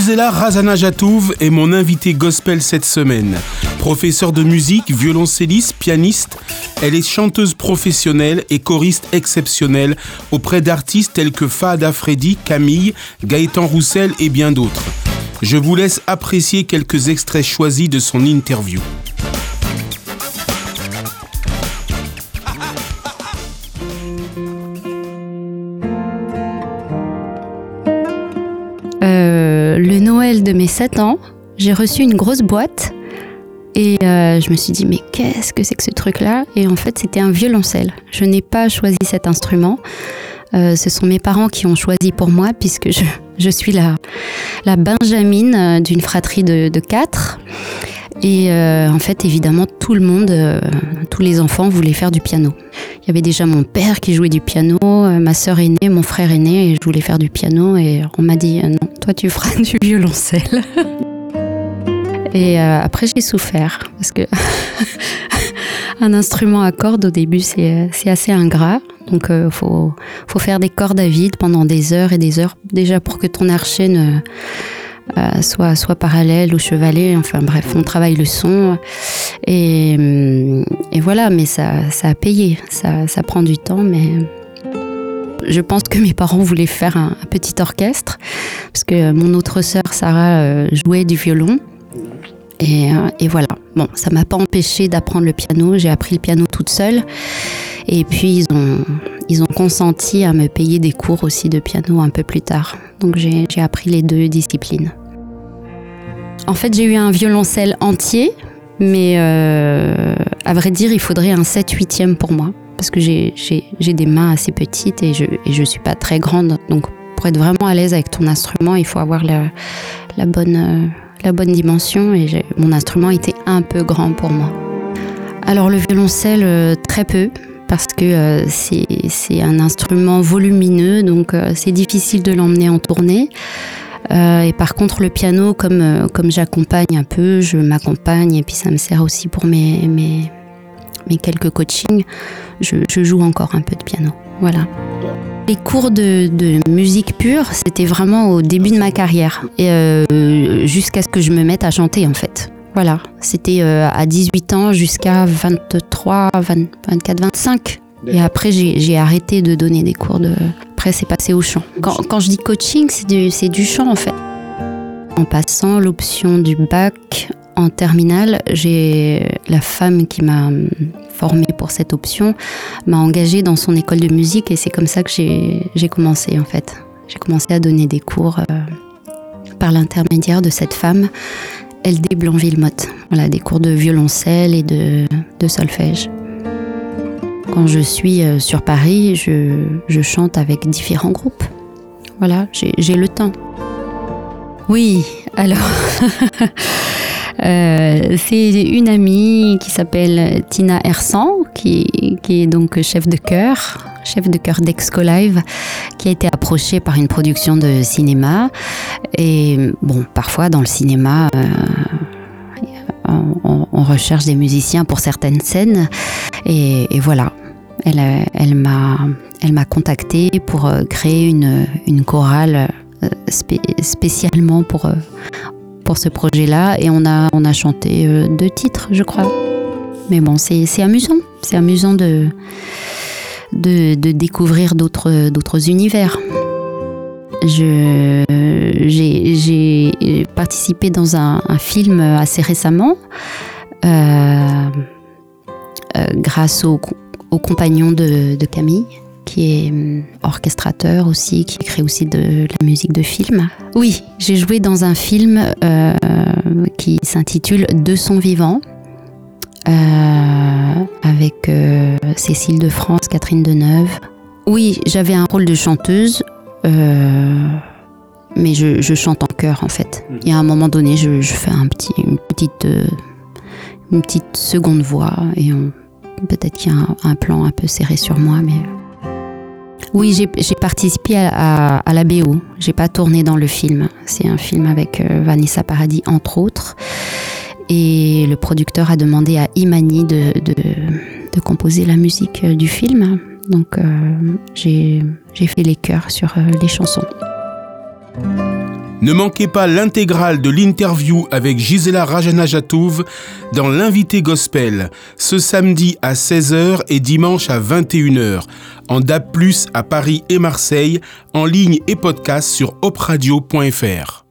Gisela Razana Jatouv est mon invitée gospel cette semaine. Professeure de musique, violoncelliste, pianiste, elle est chanteuse professionnelle et choriste exceptionnelle auprès d'artistes tels que Fahad Freddy, Camille, Gaëtan Roussel et bien d'autres. Je vous laisse apprécier quelques extraits choisis de son interview. Le Noël de mes 7 ans, j'ai reçu une grosse boîte et euh, je me suis dit mais qu'est-ce que c'est que ce truc-là? Et en fait c'était un violoncelle. Je n'ai pas choisi cet instrument. Euh, ce sont mes parents qui ont choisi pour moi puisque je, je suis la, la Benjamine euh, d'une fratrie de, de quatre. Et euh, en fait, évidemment, tout le monde, euh, tous les enfants voulaient faire du piano. Il y avait déjà mon père qui jouait du piano, euh, ma sœur aînée, mon frère aîné, et je voulais faire du piano. Et on m'a dit, non, toi tu feras du violoncelle. et après, j'ai souffert, parce que un instrument à cordes, au début, c'est c'est assez ingrat. Donc, il faut, faut faire des cordes à vide pendant des heures et des heures, déjà pour que ton archet ne euh, soit, soit parallèle ou chevalet. Enfin bref, on travaille le son. Et, hum, et voilà, mais ça, ça a payé. Ça, ça prend du temps, mais je pense que mes parents voulaient faire un, petit orchestre, parce que mon autre sœur, Sarah, euh, jouait du violon. Et, euh, et voilà. Bon, ça m'a pas empêché d'apprendre le piano. J'ai appris le piano toute seule. Et puis, ils ont, ils ont consenti à me payer des cours aussi de piano un peu plus tard. Donc, j'ai appris les deux disciplines. En fait, j'ai eu un violoncelle entier, mais euh, à vrai dire, il faudrait un 7-8e pour moi. Parce que j'ai- des mains assez petites et je ne suis pas très grande. Donc, pour être vraiment à l'aise avec ton instrument, il faut avoir la, euh, bonne dimension. Et mon instrument était un peu grand pour moi. Alors, le violoncelle, euh, très peu. Parce que c'est un instrument volumineux, donc c'est difficile de l'emmener en tournée. Euh, et par contre, le piano, comme, euh, comme j'accompagne un peu, je m'accompagne et puis ça me sert aussi pour mes, mes, mes quelques coachings, je, je joue encore un peu de piano. Voilà. Les cours de, de musique pure, c'était vraiment au début de ma carrière, et euh, jusqu'à ce que je me mette à chanter en fait. Voilà, c'était euh, à 18 ans jusqu'à 23, 20 24, 25. Et après, j'ai j'ai arrêté de donner des cours de. Après, c'est passé au chant. Quand, quand je dis coaching, c'est du, du chant en fait. En passant l'option du bac en terminale, j'ai la femme qui m'a hum, formée pour cette option m'a engagée dans son école de musique et c'est comme ça que j'ai commencé en fait. J'ai commencé à donner des cours euh, par l'intermédiaire de cette femme, LD Blanc-Villemotte. Voilà, des cours de violoncelle et de, de solfège. Quand je suis euh, sur Paris, je, je chante avec différents groupes. Voilà, j'ai le temps. Oui, alors, euh, c'est une amie qui s'appelle Tina Hersan, qui, qui est donc chef de chœur, chef de chœur d'Exco Live, qui a été approchée par une production de cinéma. Et bon, parfois dans le cinéma, euh, on recherche des musiciens pour certaines scènes. Et, voilà, elle, m'a contactée pour euh, créer une, chorale euh, spé- spécialement pour, euh, pour ce projet-là. Et on a, on a chanté deux titres, je crois. Mais bon, c'est amusant. C'est amusant de, de, découvrir d'autres univers. J'ai participé dans un, film assez récemment grâce au, au compagnon de, de Camille qui est hum, orchestrateur aussi, qui crée aussi de la musique de film. Oui, j'ai joué dans un film euh, qui s'intitule Deux sons vivants, euh, avec euh, Cécile de France, Catherine Deneuve. Oui, j'avais un rôle de chanteuse, mais je, je chante en chœur en fait. Et à un moment donné, je, je fais un petit, une, petite, une petite seconde voix et on- peut-être qu'il y a un, plan un peu serré sur moi, mais oui, j'ai participé à, la BO. J'ai pas tourné dans le film. C'est un film avec euh, Vanessa Paradis, entre autres. Et le producteur a demandé à Imani de, composer la musique euh, du film. Donc euh, j'ai fait les chœurs sur euh, les chansons. Ne manquez pas l'intégrale de l'interview avec Gisela Rajanajatouv dans l'invité gospel ce samedi à 16h et dimanche à 21h en DAB+, à Paris et Marseille, en ligne et podcast sur opradio.fr.